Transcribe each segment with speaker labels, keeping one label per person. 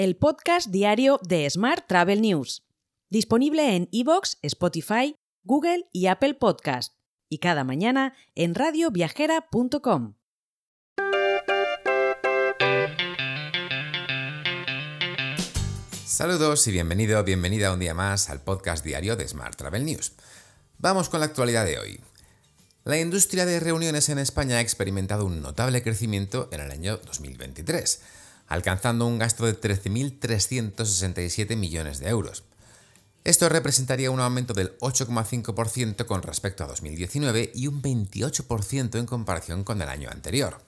Speaker 1: el podcast diario de Smart Travel News, disponible en iVoox, Spotify, Google y Apple Podcast, y cada mañana en radioviajera.com.
Speaker 2: Saludos y bienvenido, bienvenida un día más al podcast diario de Smart Travel News. Vamos con la actualidad de hoy. La industria de reuniones en España ha experimentado un notable crecimiento en el año 2023, alcanzando un gasto de 13.367 millones de euros. Esto representaría un aumento del 8,5% con respecto a 2019 y un 28% en comparación con el año anterior.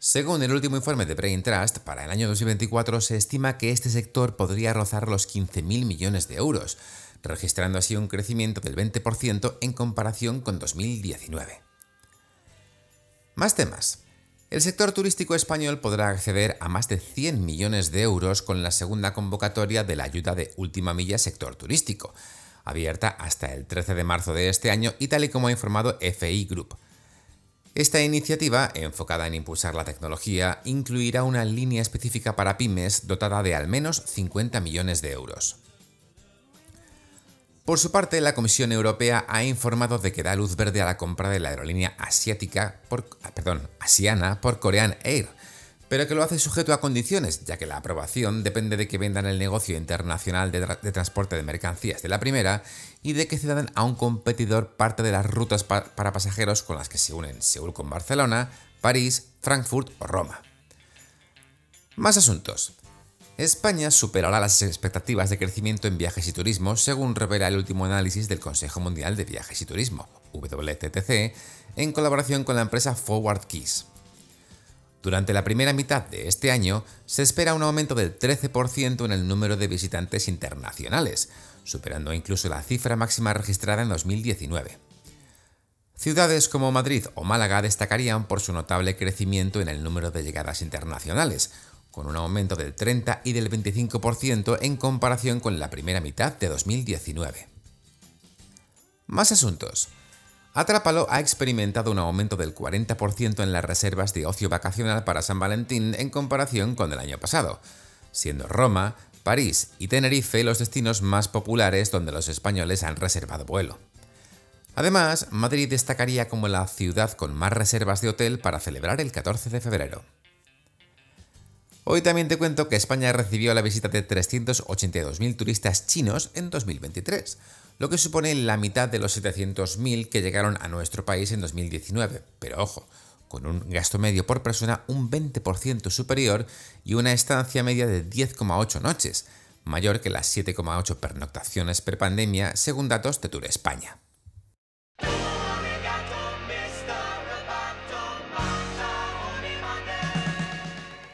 Speaker 2: Según el último informe de Brain Trust, para el año 2024 se estima que este sector podría rozar los 15.000 millones de euros, registrando así un crecimiento del 20% en comparación con 2019. Más temas. El sector turístico español podrá acceder a más de 100 millones de euros con la segunda convocatoria de la ayuda de Última Milla Sector Turístico, abierta hasta el 13 de marzo de este año y tal y como ha informado FI Group. Esta iniciativa, enfocada en impulsar la tecnología, incluirá una línea específica para pymes dotada de al menos 50 millones de euros. Por su parte, la Comisión Europea ha informado de que da luz verde a la compra de la aerolínea asiática por, ah, perdón, asiana por Korean Air, pero que lo hace sujeto a condiciones, ya que la aprobación depende de que vendan el negocio internacional de, transporte de mercancías de la primera y de que cedan a un competidor parte de las rutas para pasajeros con las que se unen Seúl con Barcelona, París, Frankfurt o Roma. Más asuntos. España superará las expectativas de crecimiento en viajes y turismo, según revela el último análisis del Consejo Mundial de Viajes y Turismo, WTTC, en colaboración con la empresa Forward Keys. Durante la primera mitad de este año se espera un aumento del 13% en el número de visitantes internacionales, superando incluso la cifra máxima registrada en 2019. Ciudades como Madrid o Málaga destacarían por su notable crecimiento en el número de llegadas internacionales, con un aumento del 30 y del 25% en comparación con la primera mitad de 2019. Más asuntos. Atrápalo ha experimentado un aumento del 40% en las reservas de ocio vacacional para San Valentín en comparación con el año pasado, siendo Roma, París y Tenerife los destinos más populares donde los españoles han reservado vuelo. Además, Madrid destacaría como la ciudad con más reservas de hotel para celebrar el 14 de febrero. Hoy también te cuento que España recibió la visita de 382.000 turistas chinos en 2023, lo que supone la mitad de los 700.000 que llegaron a nuestro país en 2019. Pero ojo, con un gasto medio por persona un 20% superior y una estancia media de 10,8 noches, mayor que las 7,8 pernoctaciones per pandemia según datos de Tour España.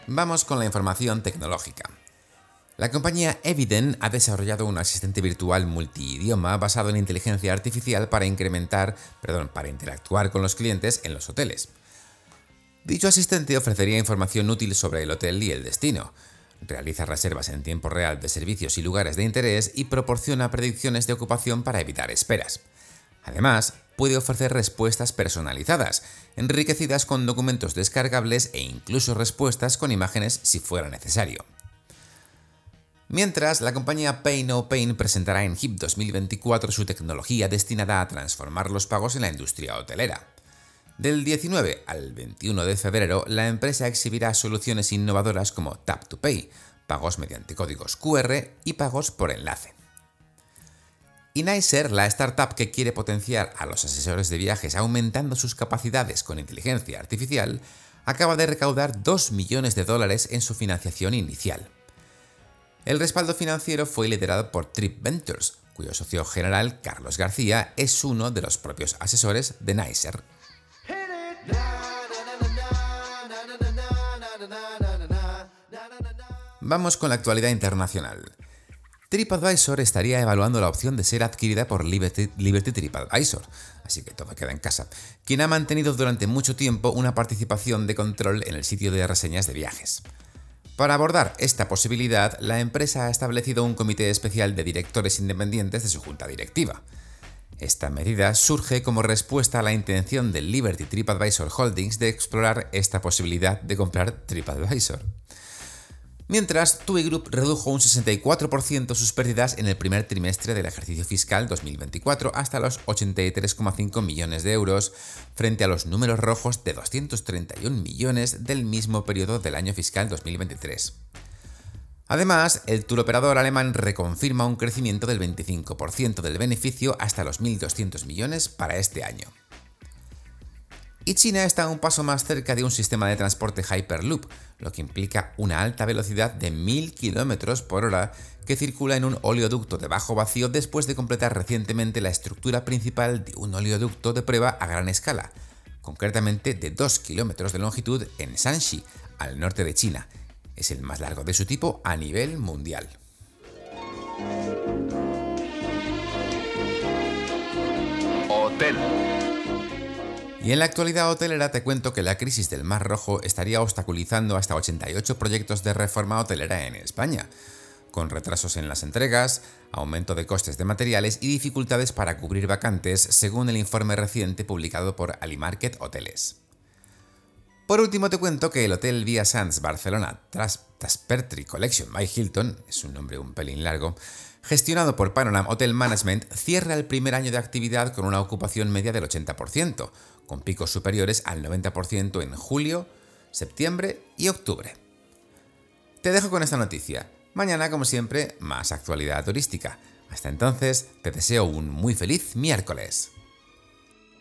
Speaker 2: Vamos con la información tecnológica. La compañía Eviden ha desarrollado un asistente virtual multidioma basado en inteligencia artificial para incrementar, perdón, para interactuar con los clientes en los hoteles. Dicho asistente ofrecería información útil sobre el hotel y el destino, realiza reservas en tiempo real de servicios y lugares de interés y proporciona predicciones de ocupación para evitar esperas. Además, puede ofrecer respuestas personalizadas, enriquecidas con documentos descargables e incluso respuestas con imágenes si fuera necesario. Mientras, la compañía Pay No Pain presentará en HIP 2024 su tecnología destinada a transformar los pagos en la industria hotelera. Del 19 al 21 de febrero, la empresa exhibirá soluciones innovadoras como Tap to Pay, pagos mediante códigos QR y pagos por enlace. Nicer, la startup que quiere potenciar a los asesores de viajes aumentando sus capacidades con inteligencia artificial, acaba de recaudar 2 millones de dólares en su financiación inicial. El respaldo financiero fue liderado por Trip Ventures, cuyo socio general, Carlos García, es uno de los propios asesores de Nicer. Vamos con la actualidad internacional. TripAdvisor estaría evaluando la opción de ser adquirida por Liberty, TripAdvisor, así que todo queda en casa, quien ha mantenido durante mucho tiempo una participación de control en el sitio de reseñas de viajes. Para abordar esta posibilidad, la empresa ha establecido un comité especial de directores independientes de su junta directiva. Esta medida surge como respuesta a la intención de Liberty TripAdvisor Holdings de explorar esta posibilidad de comprar TripAdvisor. Mientras, TUI Group redujo un 64% sus pérdidas en el primer trimestre del ejercicio fiscal 2024 hasta los 83,5 millones de euros, frente a los números rojos de 231 millones del mismo periodo del año fiscal 2023. Además, el turoperador alemán reconfirma un crecimiento del 25% del beneficio hasta los 1.200 millones para este año. Y China está un paso más cerca de un sistema de transporte Hyperloop, lo que implica una alta velocidad de 1000 km por hora que circula en un oleoducto de bajo vacío después de completar recientemente la estructura principal de un oleoducto de prueba a gran escala, concretamente de 2 km de longitud en Shanxi, al norte de China. Es el más largo de su tipo a nivel mundial. Hotel. Y en la actualidad hotelera te cuento que la crisis del Mar Rojo estaría obstaculizando hasta 88 proyectos de reforma hotelera en España, con retrasos en las entregas, aumento de costes de materiales y dificultades para cubrir vacantes, según el informe reciente publicado por Alimarket Hoteles. Por último te cuento que el Hotel Via Sands Barcelona Taspertri Collection by Hilton, es un nombre un pelín largo, gestionado por Panorama Hotel Management, cierra el primer año de actividad con una ocupación media del 80%, con picos superiores al 90% en julio, septiembre y octubre. Te dejo con esta noticia. Mañana, como siempre, más actualidad turística. Hasta entonces, te deseo un muy feliz miércoles.